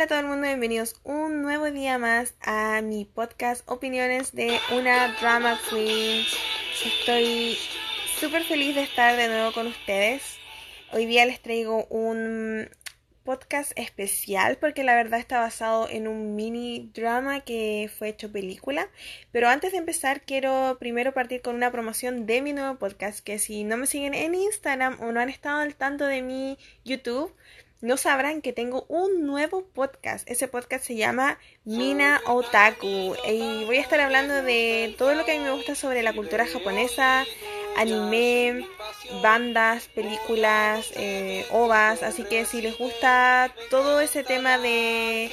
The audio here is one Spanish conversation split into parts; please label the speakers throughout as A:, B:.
A: Hola a todo el mundo, bienvenidos un nuevo día más a mi podcast Opiniones de una Drama Queen. Estoy súper feliz de estar de nuevo con ustedes. Hoy día les traigo un podcast especial porque la verdad está basado en un mini drama que fue hecho película. Pero antes de empezar quiero primero partir con una promoción de mi nuevo podcast que si no me siguen en Instagram o no han estado al tanto de mi YouTube, no sabrán que tengo un nuevo podcast. Ese podcast se llama Mina Otaku. Y voy a estar hablando de todo lo que a mí me gusta sobre la cultura japonesa, anime, bandas, películas, eh, ovas. Así que si les gusta todo ese tema de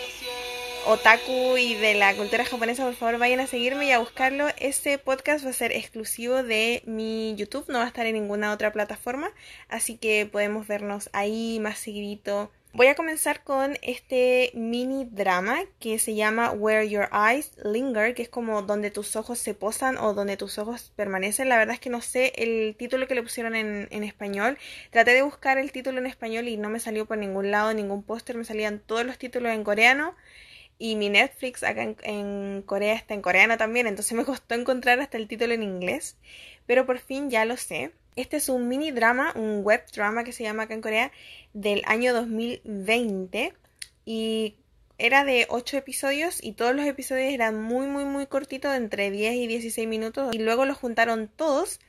A: otaku y de la cultura japonesa, por favor vayan a seguirme y a buscarlo. Este podcast va a ser exclusivo de mi YouTube, no va a estar en ninguna otra plataforma, así que podemos vernos ahí más seguidito. Voy a comenzar con este mini drama que se llama Where Your Eyes Linger, que es como donde tus ojos se posan o donde tus ojos permanecen. La verdad es que no sé el título que le pusieron en, en español. Traté de buscar el título en español y no me salió por ningún lado, ningún póster, me salían todos los títulos en coreano. Y mi Netflix acá en, Corea está en coreano también, entonces me costó encontrar hasta el título en inglés. Pero por fin ya lo sé. Este es un mini drama, un web drama que se llama acá en Corea, del año 2020. Y era de 8 episodios y todos los episodios eran muy, muy, muy cortitos, entre 10 y 16 minutos. Y luego los juntaron todos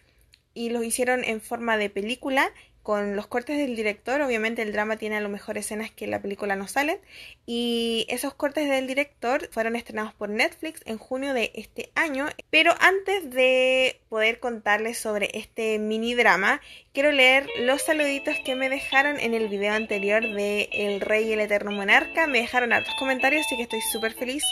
A: y los hicieron en forma de película con los cortes del director, obviamente el drama tiene a lo mejor escenas que en la película no salen, y esos cortes del director fueron estrenados por Netflix en junio de este año. Pero antes de poder contarles sobre este mini drama, quiero leer los saluditos que me dejaron en el video anterior de El Rey y el Eterno Monarca. Me dejaron hartos comentarios, así que estoy súper feliz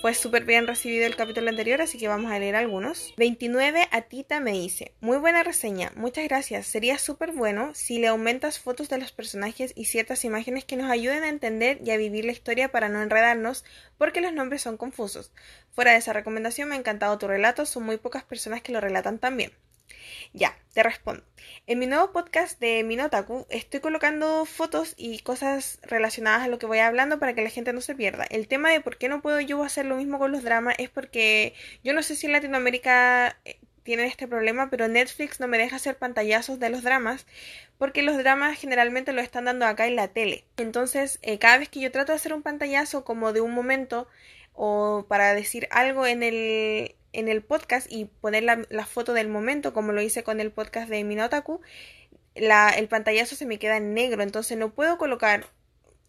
A: fue súper bien recibido el capítulo anterior, así que vamos a leer algunos. 29 Atita me dice, muy buena reseña, muchas gracias. Sería súper bueno si le aumentas fotos de los personajes y ciertas imágenes que nos ayuden a entender y a vivir la historia para no enredarnos, porque los nombres son confusos. Fuera de esa recomendación me ha encantado tu relato, son muy pocas personas que lo relatan también. Ya, te respondo. En mi nuevo podcast de Minotaku estoy colocando fotos y cosas relacionadas a lo que voy hablando para que la gente no se pierda. El tema de por qué no puedo yo hacer lo mismo con los dramas es porque yo no sé si en Latinoamérica eh, tienen este problema, pero Netflix no me deja hacer pantallazos de los dramas porque los dramas generalmente lo están dando acá en la tele. Entonces, eh, cada vez que yo trato de hacer un pantallazo como de un momento o para decir algo en el, en el podcast y poner la, foto del momento, como lo hice con el podcast de Minotaku, la, el pantallazo se me queda en negro, entonces no puedo colocar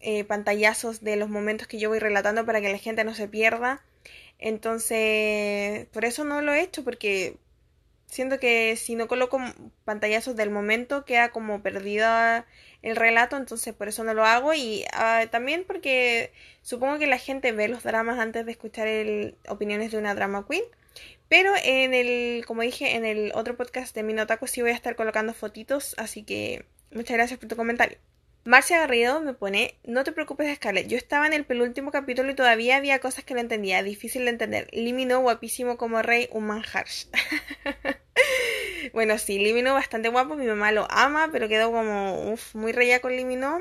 A: eh, pantallazos de los momentos que yo voy relatando para que la gente no se pierda. Entonces, por eso no lo he hecho, porque siento que si no coloco pantallazos del momento queda como perdida el relato, entonces por eso no lo hago y ah, también porque supongo que la gente ve los dramas antes de escuchar el, opiniones de una drama queen. Pero en el, como dije, en el otro podcast de Minotaco sí voy a estar colocando fotitos, así que muchas gracias por tu comentario. Marcia Garrido me pone, no te preocupes Scarlett, yo estaba en el penúltimo capítulo y todavía había cosas que no entendía, difícil de entender. Limino guapísimo como rey, un man harsh. bueno, sí, Limino bastante guapo, mi mamá lo ama, pero quedó como muy reya con Limino.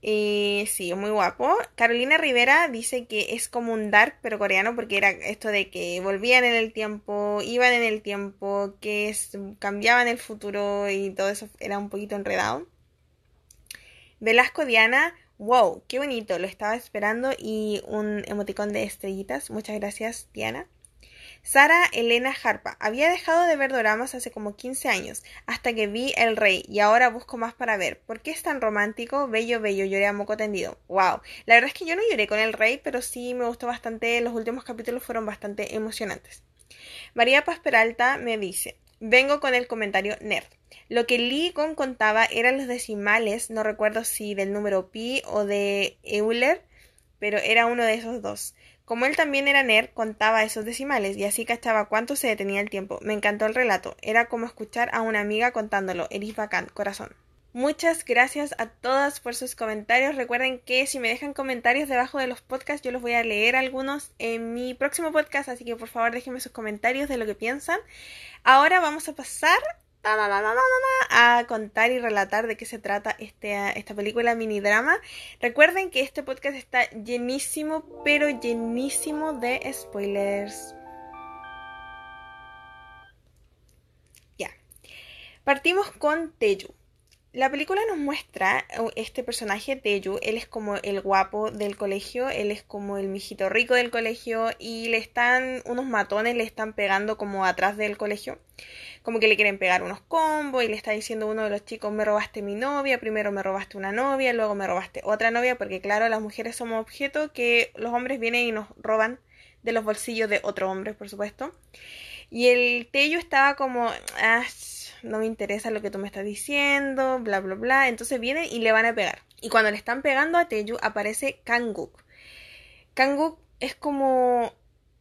A: Y sí, muy guapo. Carolina Rivera dice que es como un dark, pero coreano, porque era esto de que volvían en el tiempo, iban en el tiempo, que cambiaban el futuro y todo eso era un poquito enredado. Velasco Diana, wow, qué bonito, lo estaba esperando y un emoticón de estrellitas. Muchas gracias, Diana. Sara Elena Harpa. Había dejado de ver doramas hace como 15 años, hasta que vi El Rey, y ahora busco más para ver. ¿Por qué es tan romántico? Bello, bello, lloré a moco tendido. Wow. La verdad es que yo no lloré con El Rey, pero sí me gustó bastante. Los últimos capítulos fueron bastante emocionantes. María Paz Peralta me dice: Vengo con el comentario nerd. Lo que Lee Gong contaba eran los decimales, no recuerdo si del número pi o de Euler, pero era uno de esos dos. Como él también era nerd, contaba esos decimales y así cachaba cuánto se detenía el tiempo. Me encantó el relato. Era como escuchar a una amiga contándolo. Eres bacán, corazón. Muchas gracias a todas por sus comentarios. Recuerden que si me dejan comentarios debajo de los podcasts, yo los voy a leer algunos en mi próximo podcast, así que por favor déjenme sus comentarios de lo que piensan. Ahora vamos a pasar a contar y relatar de qué se trata este, esta película mini drama. Recuerden que este podcast está llenísimo, pero llenísimo de spoilers. Ya. Partimos con Teju. La película nos muestra uh, este personaje Teju, él es como el guapo del colegio, él es como el mijito rico del colegio y le están unos matones le están pegando como atrás del colegio, como que le quieren pegar unos combos y le está diciendo uno de los chicos, me robaste mi novia, primero me robaste una novia, luego me robaste otra novia, porque claro, las mujeres somos objetos que los hombres vienen y nos roban de los bolsillos de otro hombre, por supuesto. Y el Teju estaba como, ah, no me interesa lo que tú me estás diciendo, bla, bla, bla. Entonces vienen y le van a pegar. Y cuando le están pegando a Teju aparece Kanguk. Kanguk es como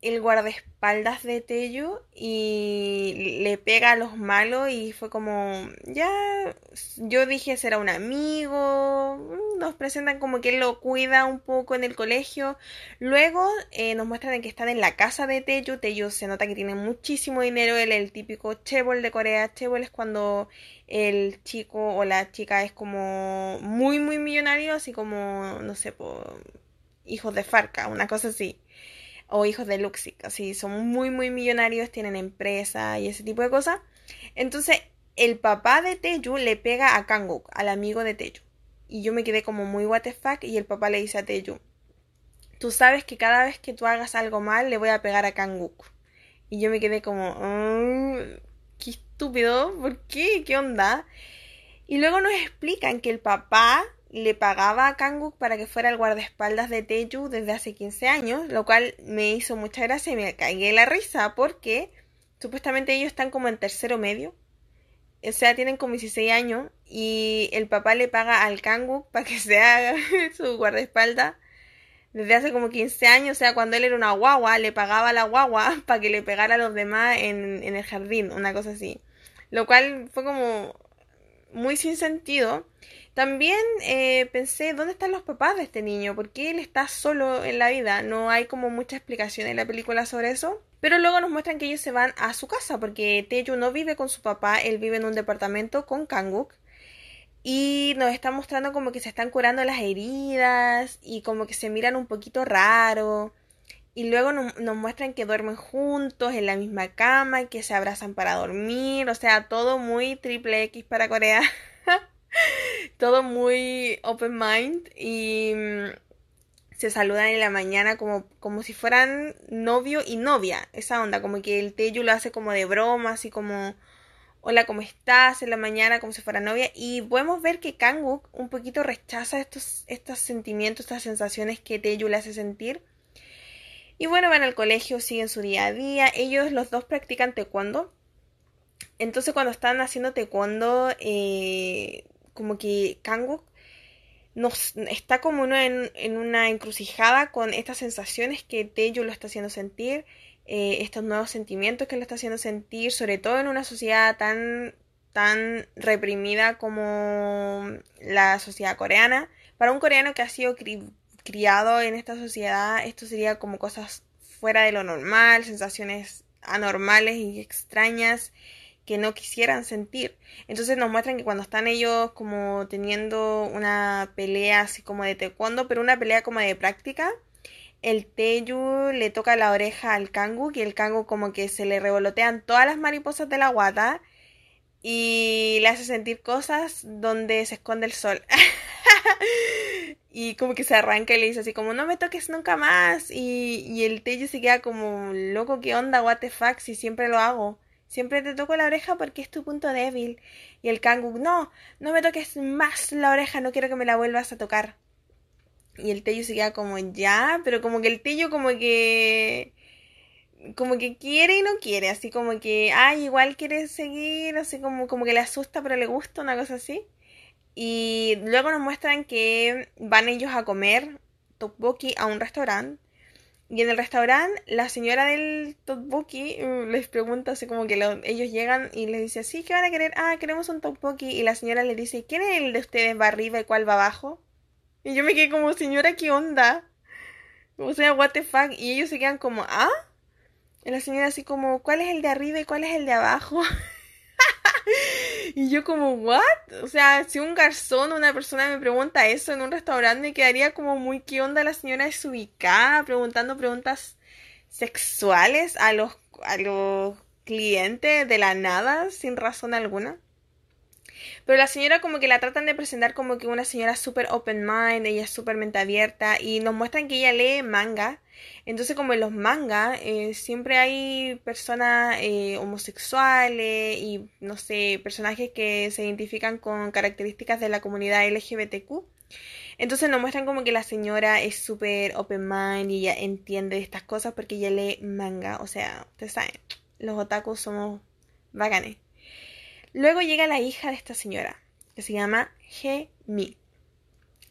A: el guardaespaldas de Tello y le pega a los malos y fue como, ya, yo dije será un amigo, nos presentan como que él lo cuida un poco en el colegio, luego eh, nos muestran que están en la casa de Tello, Tello se nota que tiene muchísimo dinero, él es el típico chebol de Corea, chebol es cuando el chico o la chica es como muy muy millonario, así como, no sé, hijos de Farca, una cosa así o hijos de Luxic, así son muy muy millonarios, tienen empresa y ese tipo de cosas. Entonces, el papá de Teju le pega a Kanguk, al amigo de Teju. Y yo me quedé como muy what the fuck y el papá le dice a Teju, tú sabes que cada vez que tú hagas algo mal le voy a pegar a Kanguk. Y yo me quedé como, mm, qué estúpido, ¿por qué? ¿Qué onda? Y luego nos explican que el papá le pagaba a Kanguk para que fuera el guardaespaldas de Teju desde hace 15 años, lo cual me hizo mucha gracia y me cagué la risa porque supuestamente ellos están como en tercero medio. O sea, tienen como 16 años y el papá le paga al Kanguk para que sea su guardaespaldas desde hace como 15 años. O sea, cuando él era una guagua, le pagaba a la guagua para que le pegara a los demás en, en el jardín, una cosa así. Lo cual fue como muy sin sentido. También eh, pensé, ¿dónde están los papás de este niño? ¿Por qué él está solo en la vida? No hay como mucha explicación en la película sobre eso. Pero luego nos muestran que ellos se van a su casa porque Teju no vive con su papá, él vive en un departamento con Kanguk. Y nos están mostrando como que se están curando las heridas y como que se miran un poquito raro. Y luego nos, nos muestran que duermen juntos en la misma cama, que se abrazan para dormir. O sea, todo muy triple X para Corea. todo muy open mind y mm, se saludan en la mañana como, como si fueran novio y novia, esa onda, como que el Teyu lo hace como de broma, así como hola, ¿cómo estás? en la mañana como si fuera novia y podemos ver que Kanguk un poquito rechaza estos, estos sentimientos, estas sensaciones que Teyu le hace sentir. Y bueno, van al colegio, siguen su día a día, ellos los dos practican taekwondo. Entonces cuando están haciendo taekwondo, eh, como que Kanguk nos está como en, en, una encrucijada con estas sensaciones que Tejo lo está haciendo sentir, eh, estos nuevos sentimientos que lo está haciendo sentir, sobre todo en una sociedad tan, tan reprimida como la sociedad coreana. Para un coreano que ha sido criado en esta sociedad, esto sería como cosas fuera de lo normal, sensaciones anormales y extrañas que no quisieran sentir. Entonces nos muestran que cuando están ellos como teniendo una pelea así como de taekwondo, pero una pelea como de práctica, el Teyu le toca la oreja al Kangu y el Kangu como que se le revolotean todas las mariposas de la guata y le hace sentir cosas donde se esconde el sol. y como que se arranca y le dice así como no me toques nunca más y, y el Teyu se queda como loco, ¿qué onda? What the fuck? Si siempre lo hago. Siempre te toco la oreja porque es tu punto débil. Y el Kanguk, no, no me toques más la oreja, no quiero que me la vuelvas a tocar. Y el Tello se queda como, ya, pero como que el Tello como que... Como que quiere y no quiere, así como que, ay, igual quiere seguir, así como, como que le asusta pero le gusta, una cosa así. Y luego nos muestran que van ellos a comer tteokbokki a un restaurante y en el restaurante, la señora del tteokbokki uh, les pregunta así como que ellos llegan y les dice, sí, ¿qué van a querer? Ah, queremos un tteokbokki. Y la señora le dice, ¿quién es el de ustedes va arriba y cuál va abajo? Y yo me quedé como, señora, ¿qué onda? O sea, what the fuck. Y ellos se quedan como, ¿ah? Y la señora así como, ¿cuál es el de arriba y cuál es el de abajo? Y yo como, ¿what? O sea, si un garzón o una persona me pregunta eso en un restaurante, me quedaría como muy, ¿qué onda la señora desubicada? Preguntando preguntas sexuales a los, a los clientes de la nada, sin razón alguna. Pero la señora como que la tratan de presentar como que una señora súper open mind, ella es súper mente abierta y nos muestran que ella lee manga. Entonces como en los mangas eh, siempre hay personas eh, homosexuales y no sé, personajes que se identifican con características de la comunidad LGBTQ. Entonces nos muestran como que la señora es súper open mind y ella entiende estas cosas porque ella lee manga. O sea, ustedes saben, los otakus somos bacanes. Luego llega la hija de esta señora, que se llama G-Mi.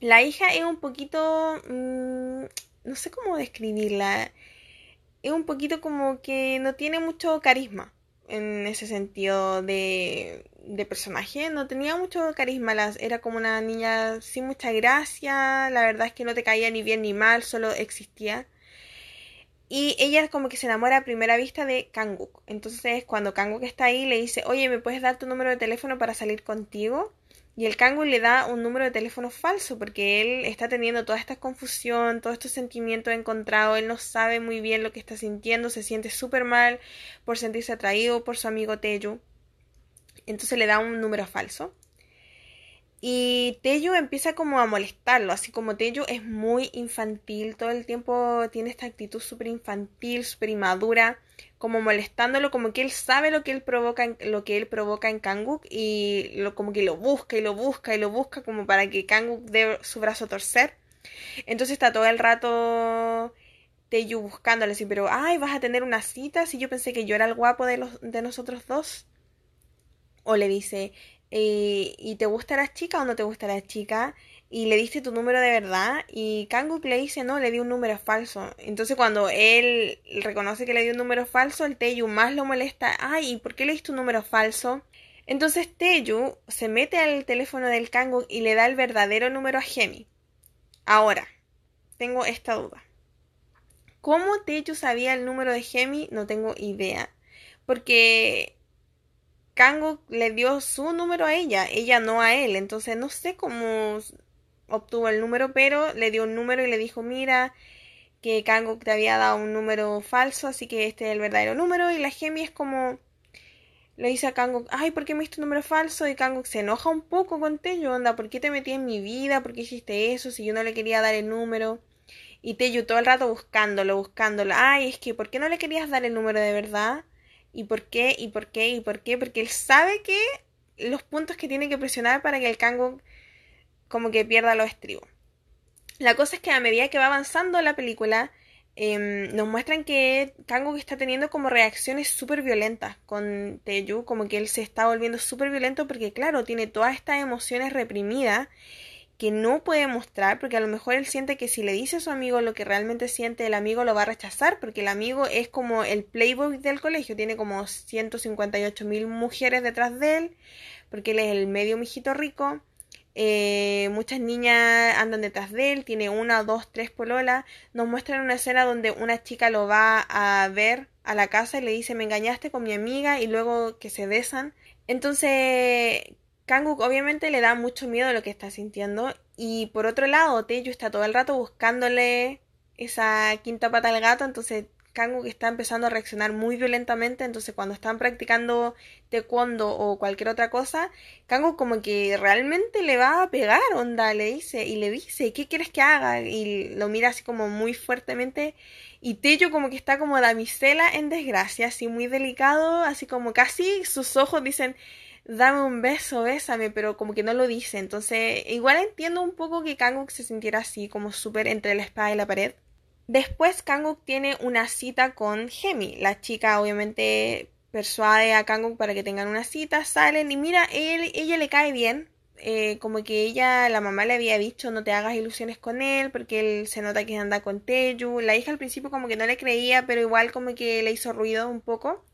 A: La hija es un poquito... Mm, no sé cómo describirla. Es un poquito como que no tiene mucho carisma en ese sentido de, de personaje. No tenía mucho carisma. Era como una niña sin mucha gracia. La verdad es que no te caía ni bien ni mal, solo existía. Y ella como que se enamora a primera vista de Kanguk. Entonces cuando Kanguk está ahí le dice, oye, ¿me puedes dar tu número de teléfono para salir contigo? Y el Kanguk le da un número de teléfono falso porque él está teniendo toda esta confusión, todos estos sentimientos encontrados, él no sabe muy bien lo que está sintiendo, se siente súper mal por sentirse atraído por su amigo Teju. Entonces le da un número falso. Y Tello empieza como a molestarlo, así como Tello es muy infantil, todo el tiempo tiene esta actitud súper infantil, súper inmadura, como molestándolo, como que él sabe lo que él provoca en, lo que él provoca en Kanguk y lo, como que lo busca y lo busca y lo busca como para que Kanguk dé su brazo a torcer. Entonces está todo el rato Teyu buscándole así, pero ay, vas a tener una cita si yo pensé que yo era el guapo de los de nosotros dos. O le dice, eh, ¿y te gusta la chica o no te gusta la chica? Y le diste tu número de verdad y Kanguk le dice, no, le di un número falso. Entonces cuando él reconoce que le dio un número falso, el Teyu más lo molesta, ay, ¿y por qué le diste un número falso? Entonces Teyu se mete al teléfono del Kanguk y le da el verdadero número a Gemi. Ahora, tengo esta duda. ¿Cómo Teju sabía el número de Gemi? No tengo idea. Porque Kanguk le dio su número a ella, ella no a él. Entonces no sé cómo obtuvo el número, pero le dio un número y le dijo, mira, que Kanguk te había dado un número falso, así que este es el verdadero número. Y la Gemi es como, le dice a Kanguk, ay, ¿por qué me diste un número falso? Y Kanguk se enoja un poco con Teyu, onda, ¿por qué te metí en mi vida? ¿Por qué hiciste eso si yo no le quería dar el número? Y Teyu todo el rato buscándolo, buscándolo. Ay, es que, ¿por qué no le querías dar el número de verdad? ¿Y por qué? ¿Y por qué? ¿Y por qué? Porque él sabe que los puntos que tiene que presionar para que el Kanguk como que pierda los estribos. La cosa es que a medida que va avanzando la película, em, nos muestran que Kanguk está teniendo como reacciones súper violentas con Teju, como que él se está volviendo súper violento porque claro, tiene todas estas emociones reprimidas que no puede mostrar porque a lo mejor él siente que si le dice a su amigo lo que realmente siente, el amigo lo va a rechazar porque el amigo es como el playboy del colegio, tiene como 158 mil mujeres detrás de él porque él es el medio mijito rico. Eh, muchas niñas andan detrás de él, tiene una, dos, tres pololas. Nos muestran una escena donde una chica lo va a ver a la casa y le dice me engañaste con mi amiga y luego que se besan. Entonces Kanguk obviamente le da mucho miedo lo que está sintiendo y por otro lado Teju está todo el rato buscándole esa quinta pata al gato, entonces Kanguk está empezando a reaccionar muy violentamente, entonces cuando están practicando taekwondo o cualquier otra cosa, Kanguk como que realmente le va a pegar, onda, le dice y le dice, ¿qué quieres que haga? Y lo mira así como muy fuertemente y Teju como que está como damisela en desgracia, así muy delicado, así como casi sus ojos dicen dame un beso, bésame, pero como que no lo dice. Entonces, igual entiendo un poco que Kanguk se sintiera así, como súper entre la espada y la pared. Después Kanguk tiene una cita con Gemi. La chica obviamente persuade a Kanguk para que tengan una cita, salen y mira, él, ella le cae bien. Eh, como que ella, la mamá le había dicho no te hagas ilusiones con él porque él se nota que anda con Teju. La hija al principio como que no le creía, pero igual como que le hizo ruido un poco.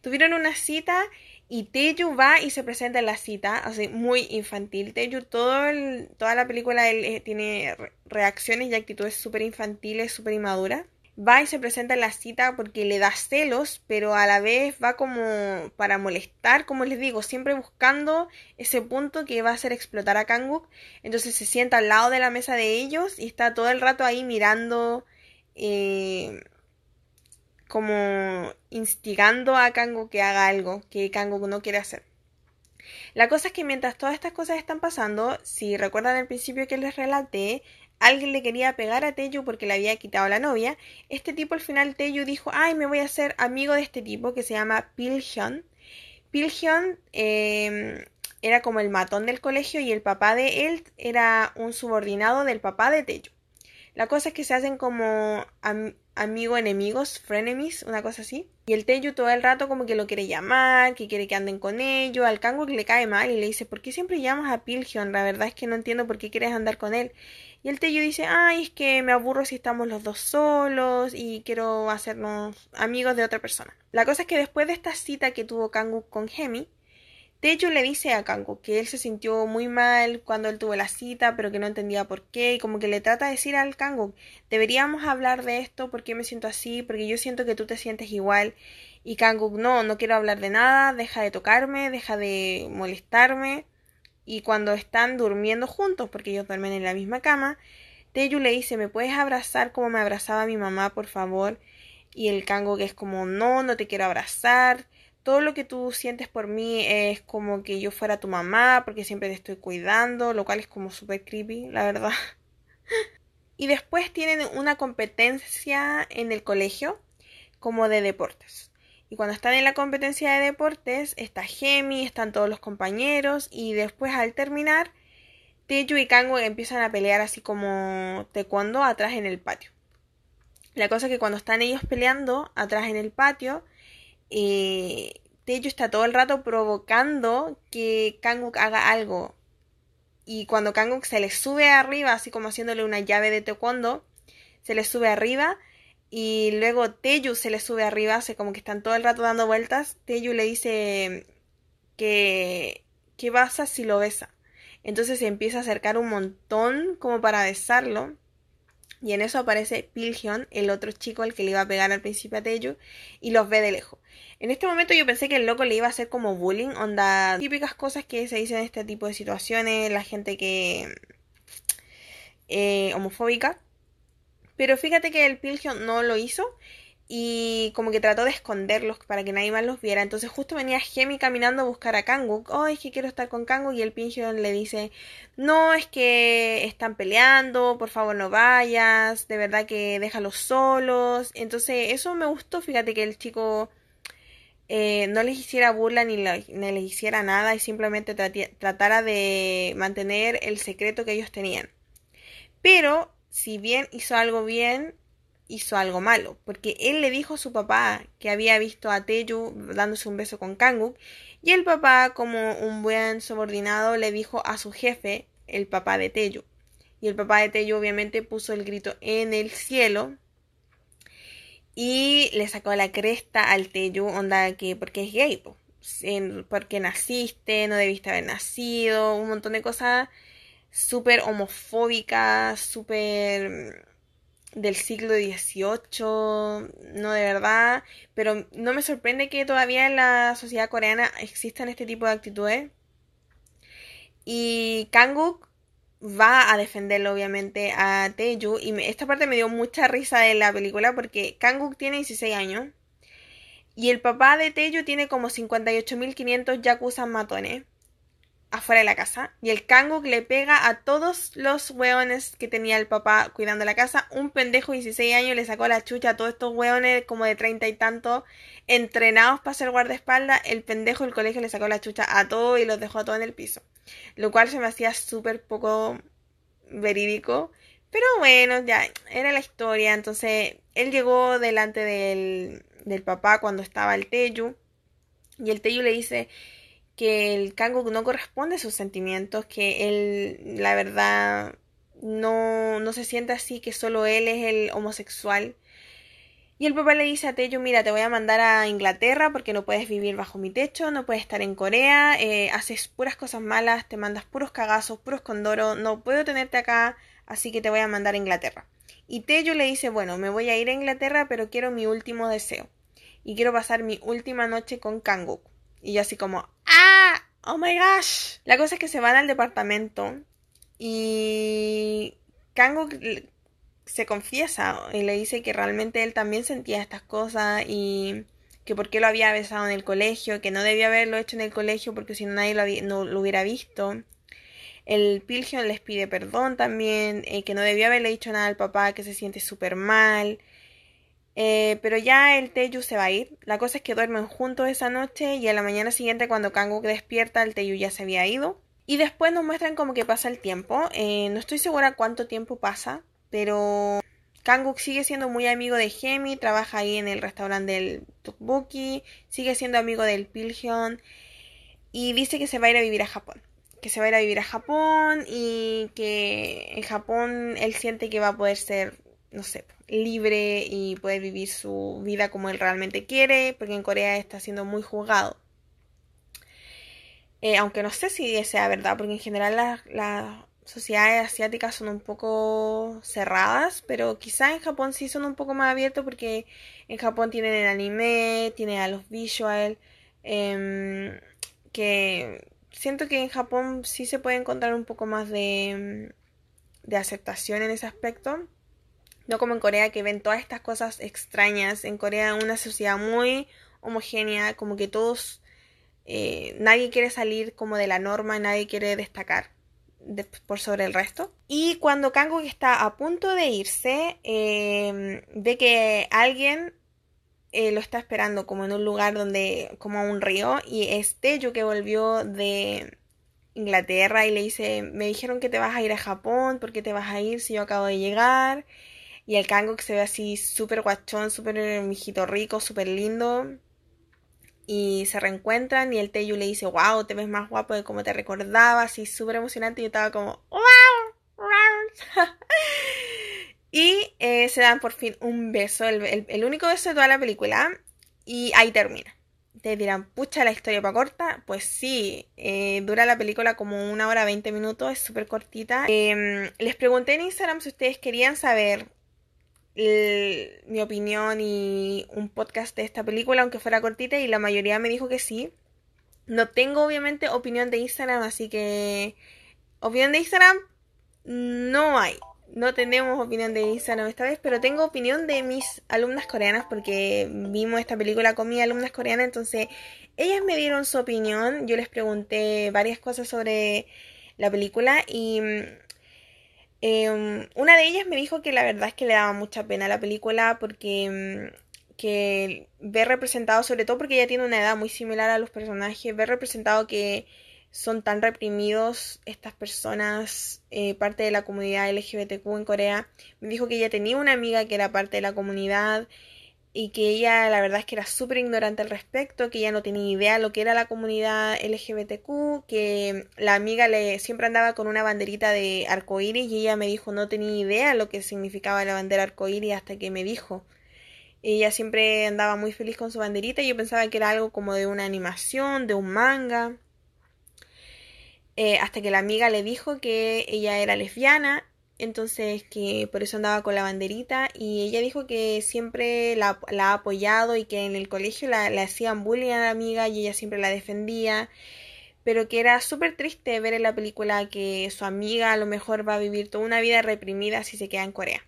A: Tuvieron una cita y Teju va y se presenta en la cita, así muy infantil. Teju, todo toda la película él, eh, tiene reacciones y actitudes súper infantiles, súper inmaduras. va y se presenta en la cita porque le da celos, pero a la vez va como para molestar, como les digo, siempre buscando ese punto que va a hacer explotar a Kanguk. Entonces se sienta al lado de la mesa de ellos y está todo el rato ahí mirando, eh, como instigando a Kanguk que haga algo que Kanguk no quiere hacer. La cosa es que mientras todas estas cosas están pasando, si recuerdan al principio que les relaté, alguien le quería pegar a Teyu porque le había quitado la novia. Este tipo al final Teyu dijo, ay, me voy a hacer amigo de este tipo que se llama Pilhyun. Pilhyun eh, era como el matón del colegio y el papá de él era un subordinado del papá de Teyu. La cosa es que se hacen como amigo-enemigos, frenemies, una cosa así. Y el Teyu todo el rato como que lo quiere llamar, que quiere que anden con ellos. Al Kanguk le cae mal y le dice, ¿por qué siempre llamas a Pilhyun? La verdad es que no entiendo por qué quieres andar con él. Y el Teyu dice, ay, es que me aburro si estamos los dos solos y quiero hacernos amigos de otra persona. La cosa es que después de esta cita que tuvo Kanguk con Hemi, Teju le dice a Kanguk que él se sintió muy mal cuando él tuvo la cita, pero que no entendía por qué, y como que le trata de decir al Kanguk, deberíamos hablar de esto, por qué me siento así, porque yo siento que tú te sientes igual. Y Kanguk, no, no quiero hablar de nada, deja de tocarme, deja de molestarme y cuando están durmiendo juntos, porque ellos duermen en la misma cama, Teyu le dice, ¿me puedes abrazar como me abrazaba mi mamá, por favor? Y el Kango que es como, no, no te quiero abrazar. Todo lo que tú sientes por mí es como que yo fuera tu mamá, porque siempre te estoy cuidando, lo cual es como súper creepy, la verdad. y después tienen una competencia en el colegio, como de deportes. Y cuando están en la competencia de deportes, está Gemi, están todos los compañeros y después al terminar, Teju y Kango empiezan a pelear así como taekwondo atrás en el patio. La cosa es que cuando están ellos peleando atrás en el patio, eh, está todo el rato provocando que Kanguk haga algo. Y cuando Kanguk se le sube arriba, así como haciéndole una llave de taekwondo, se le sube arriba, y luego Teyu se le sube arriba, hace como que están todo el rato dando vueltas. Teyu le dice que, ¿qué pasa si lo besa? Entonces se empieza a acercar un montón como para besarlo. Y en eso aparece Pilgion, el otro chico al que le iba a pegar al principio a Teyu, y los ve de lejos. En este momento yo pensé que el loco le iba a hacer como bullying, onda típicas cosas que se dicen en este tipo de situaciones, la gente que... Eh, homofóbica. Pero fíjate que el Pilgion no lo hizo y como que trató de esconderlos para que nadie más los viera. Entonces justo venía Gemi caminando a buscar a Kanguk. Oh, es que quiero estar con Kanguk. Y el Pilgion le dice, no, es que están peleando, por favor no vayas, de verdad que déjalos solos. Entonces eso me gustó, fíjate que el chico eh, no les hiciera burla ni, ni, les hiciera nada y simplemente tratara de mantener el secreto que ellos tenían. Pero si bien hizo algo bien, hizo algo malo, porque él le dijo a su papá que había visto a Teju dándose un beso con Kanguk, y el papá, como un buen subordinado, le dijo a su jefe, el papá de Teju. Y el papá de Teju obviamente puso el grito en el cielo y le sacó la cresta al Teju, onda que porque es gay, porque naciste, no debiste haber nacido, un montón de cosas súper homofóbica, súper del siglo XVIII, no de verdad, pero no me sorprende que todavía en la sociedad coreana existan este tipo de actitudes. Y Kanguk va a defenderlo obviamente a Teju y esta parte me dio mucha risa de la película porque Kanguk tiene 16 años y el papá de Teju tiene como 58.500 yakuza matones afuera de la casa y el Kanguk le pega a todos los hueones que tenía el papá cuidando la casa. Un pendejo de 16 años le sacó la chucha a todos estos hueones como de 30 y tanto entrenados para ser guardaespaldas. El pendejo del colegio le sacó la chucha a todos y los dejó a todos en el piso. Lo cual se me hacía súper poco verídico. Pero bueno, ya era la historia. Entonces él llegó delante del, del papá cuando estaba el Teyu. Y el Teyu le dice, que el Kanguk no corresponde a sus sentimientos, que él, la verdad, no, no se siente así, que solo él es el homosexual. Y el papá le dice a Teju, mira, te voy a mandar a Inglaterra porque no puedes vivir bajo mi techo, no puedes estar en Corea, eh, haces puras cosas malas, te mandas puros cagazos, puros condoros, no puedo tenerte acá, así que te voy a mandar a Inglaterra. Y Teju le dice, bueno, me voy a ir a Inglaterra, pero quiero mi último deseo. Y quiero pasar mi última noche con Kanguk. Y yo así como, ¡ah! ¡Oh my gosh! La cosa es que se van al departamento y Kanguk se confiesa y le dice que realmente él también sentía estas cosas y que por qué lo había besado en el colegio, que no debía haberlo hecho en el colegio porque si no nadie lo, no, lo hubiera visto. El Pilgion les pide perdón también, eh, que no debía haberle dicho nada al papá, que se siente súper mal. Eh, pero ya el Teyu se va a ir. La cosa es que duermen juntos esa noche y a la mañana siguiente cuando Kanguk despierta el Teyu ya se había ido. Y después nos muestran como que pasa el tiempo. Eh, no estoy segura cuánto tiempo pasa, pero Kanguk sigue siendo muy amigo de Hemi, trabaja ahí en el restaurante del Tukbuki, sigue siendo amigo del Pilhyun y dice que se va a ir a vivir a Japón. Que se va a ir a vivir a Japón y que en Japón él siente que va a poder ser, no sé, libre y poder vivir su vida como él realmente quiere, porque en Corea está siendo muy juzgado. Eh, aunque no sé si sea verdad, porque en general las sociedades asiáticas son un poco cerradas, pero quizá en Japón sí son un poco más abiertos porque en Japón tienen el anime, tienen a los visual, em, que siento que en Japón sí se puede encontrar un poco más de, de aceptación en ese aspecto. No como en Corea que ven todas estas cosas extrañas. En Corea una sociedad muy homogénea, como que todos, eh, nadie quiere salir como de la norma, nadie quiere destacar por sobre el resto. Y cuando Kanguk está a punto de irse, em, ve que alguien eh, lo está esperando como en un lugar donde, como un río, y es Teju que volvió de Inglaterra y le dice, me dijeron que te vas a ir a Japón, ¿por qué te vas a ir si yo acabo de llegar? Y el Kanguk se ve así súper guachón, súper mijito rico, súper lindo y se reencuentran y el Teyu le dice, wow, te ves más guapo de como te recordaba, así súper emocionante y yo estaba como, wow, y eh, se dan por fin un beso, el, único beso de toda la película y ahí termina. Te dirán, pucha, la historia para corta. Pues sí, eh, dura la película como una hora 20 minutos, es súper cortita. Em, les pregunté en Instagram si ustedes querían saber mi opinión y un podcast de esta película, aunque fuera cortita, y la mayoría me dijo que sí. No tengo obviamente opinión de Instagram, así que opinión de Instagram no hay. No tenemos opinión de Instagram esta vez, pero tengo opinión de mis alumnas coreanas porque vimos esta película con mis alumnas coreanas, entonces ellas me dieron su opinión, yo les pregunté varias cosas sobre la película y Em, una de ellas me dijo que la verdad es que le daba mucha pena la película porque em, que ver representado, sobre todo porque ella tiene una edad muy similar a los personajes, ver representado que son tan reprimidos estas personas, eh, parte de la comunidad LGBTQ en Corea. Me dijo que ella tenía una amiga que era parte de la comunidad y que ella la verdad es que era súper ignorante al respecto, que ella no tenía idea lo que era la comunidad LGBTQ, que la amiga le siempre andaba con una banderita de arcoíris y ella me dijo no tenía idea lo que significaba la bandera arcoíris hasta que me dijo. Ella siempre andaba muy feliz con su banderita y yo pensaba que era algo como de una animación, de un manga. Eh, hasta que la amiga le dijo que ella era lesbiana entonces que por eso andaba con la banderita y ella dijo que siempre la, ha apoyado y que en el colegio la, le hacían bullying a la amiga y ella siempre la defendía, pero que era súper triste ver en la película que su amiga a lo mejor va a vivir toda una vida reprimida si se queda en Corea.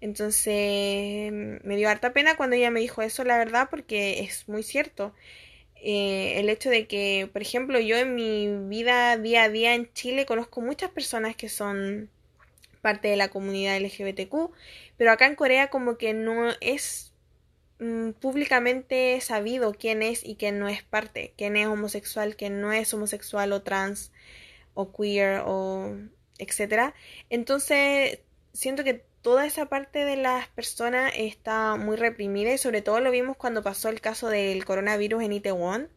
A: Entonces me dio harta pena cuando ella me dijo eso, la verdad, porque es muy cierto. Eh, el hecho de que, por ejemplo, yo en mi vida día a día en Chile conozco muchas personas que son parte de la comunidad LGBTQ, pero acá en Corea como que no es mm, públicamente sabido quién es y quién no es parte, quién es homosexual, quién no es homosexual o trans o queer o etcétera. Entonces, siento que toda esa parte de las personas está muy reprimida y sobre todo lo vimos cuando pasó el caso del coronavirus en Itaewon,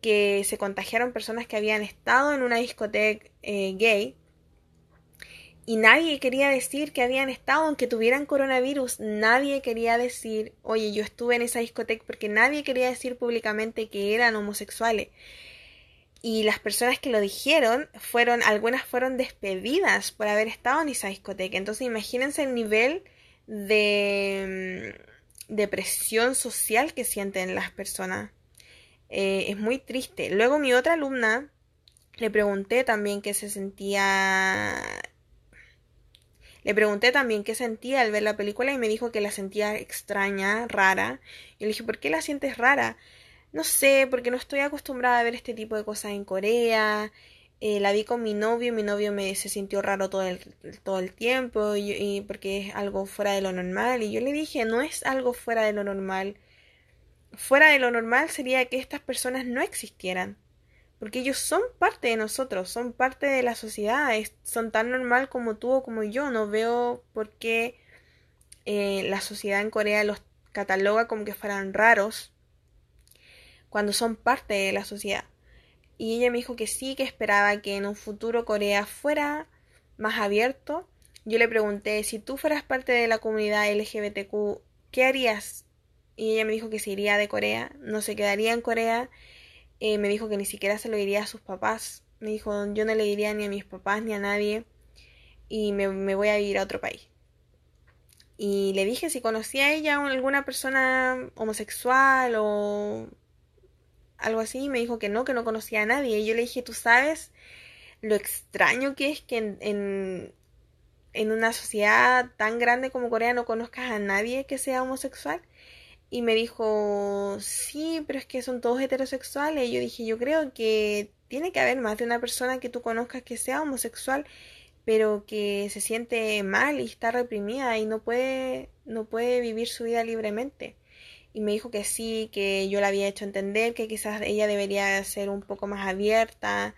A: que se contagiaron personas que habían estado en una discoteca eh, gay y nadie quería decir que habían estado, aunque tuvieran coronavirus, nadie quería decir, oye, yo estuve en esa discoteca, porque nadie quería decir públicamente que eran homosexuales. y las personas que lo dijeron fueron, algunas fueron despedidas por haber estado en esa discoteca. Entonces imagínense el nivel de mm, depresión social que sienten las personas. Eh, es muy triste. Luego mi otra alumna le pregunté también qué se sentía le pregunté también qué sentía al ver la película y me dijo que la sentía extraña, rara. Y le dije, ¿por qué la sientes rara? No sé, porque no estoy acostumbrada a ver este tipo de cosas en Corea. Eh, la vi con mi novio, mi novio me se sintió raro todo el, todo el tiempo y, porque es algo fuera de lo normal. Y yo le dije, no es algo fuera de lo normal. Fuera de lo normal sería que estas personas no existieran porque ellos son parte de nosotros, son parte de la sociedad, son tan normal como tú o como yo. No veo por qué eh, la sociedad en Corea los cataloga como que fueran raros cuando son parte de la sociedad. Y ella me dijo que sí, que esperaba que en un futuro Corea fuera más abierto. Yo le pregunté, si tú fueras parte de la comunidad LGBTQ, ¿qué harías? Y ella me dijo que se iría de Corea, no se quedaría en Corea eh, me dijo que ni siquiera se lo diría a sus papás. Me dijo, yo no le diría ni a mis papás ni a nadie y me, voy a ir a otro país. Y le dije si conocía a ella alguna persona homosexual o algo así. Y me dijo que no, que no conocía a nadie. Y yo le dije, ¿tú sabes lo extraño que es que en, en una sociedad tan grande como Corea no conozcas a nadie que sea homosexual? Y me dijo, sí, pero es que son todos heterosexuales. Y yo dije, yo creo que tiene que haber más de una persona que tú conozcas que sea homosexual, pero que se siente mal y está reprimida y no puede, no puede vivir su vida libremente. Y me dijo que sí, que yo la había hecho entender, que quizás ella debería ser un poco más abierta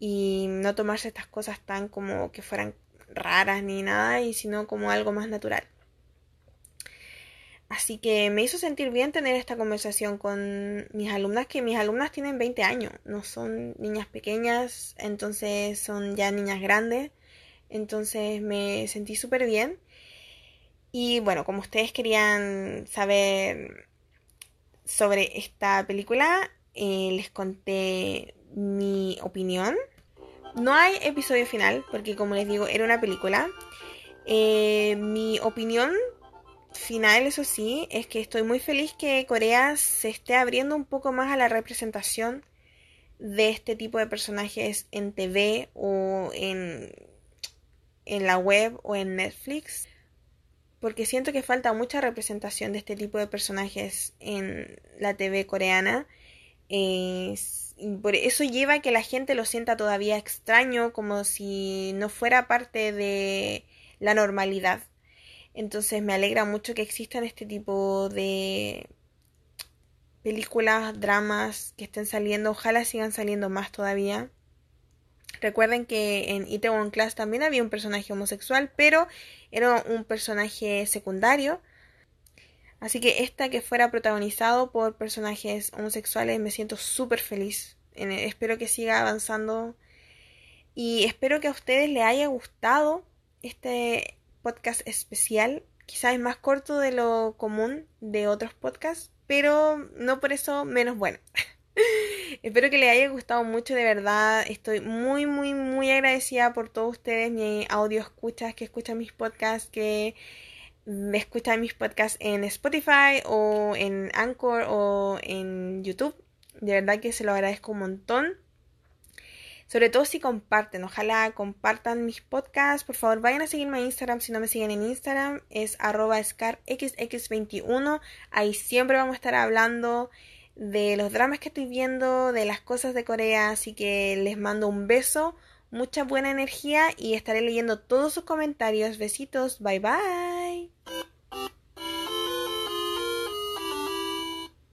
A: y no tomarse estas cosas tan como que fueran raras ni nada, y sino como algo más natural. Así que me hizo sentir bien tener esta conversación con mis alumnas, que mis alumnas tienen 20 años, no son niñas pequeñas, entonces son ya niñas grandes, entonces me sentí súper bien. Y bueno, como ustedes querían saber sobre esta película, eh, les conté mi opinión. No hay episodio final, porque como les digo, era una película. Eh, mi opinión final, eso sí, es que estoy muy feliz que Corea se esté abriendo un poco más a la representación de este tipo de personajes en TV o en, en la web o en Netflix. Porque siento que falta mucha representación de este tipo de personajes en la TV coreana. por eso lleva a que la gente lo sienta todavía extraño, como si no fuera parte de la normalidad. Entonces me alegra mucho que existan este tipo de películas, dramas que estén saliendo. Ojalá sigan saliendo más todavía. Recuerden que en Itaewon Class también había un personaje homosexual, pero era un personaje secundario. Así que esta que fuera protagonizado por personajes homosexuales me siento súper feliz. Espero que siga avanzando y espero que a ustedes les haya gustado este podcast especial. Quizás es más corto de lo común de otros podcasts, pero no por eso menos bueno. Espero que les haya gustado mucho, de verdad. Estoy muy, muy, muy agradecida por todos ustedes, mi audio escuchas, que escuchan mis podcasts, que escuchan mis podcasts en Spotify o en Anchor o en YouTube. De verdad que se lo agradezco un montón. Sobre todo si comparten, ojalá compartan mis podcasts. Por favor, vayan a seguirme en Instagram si no me siguen en Instagram. Es arroba scarxx21. Ahí siempre vamos a estar hablando de los dramas que estoy viendo, de las cosas de Corea. Así que les mando un beso, mucha buena energía y estaré leyendo todos sus comentarios. Besitos, bye bye.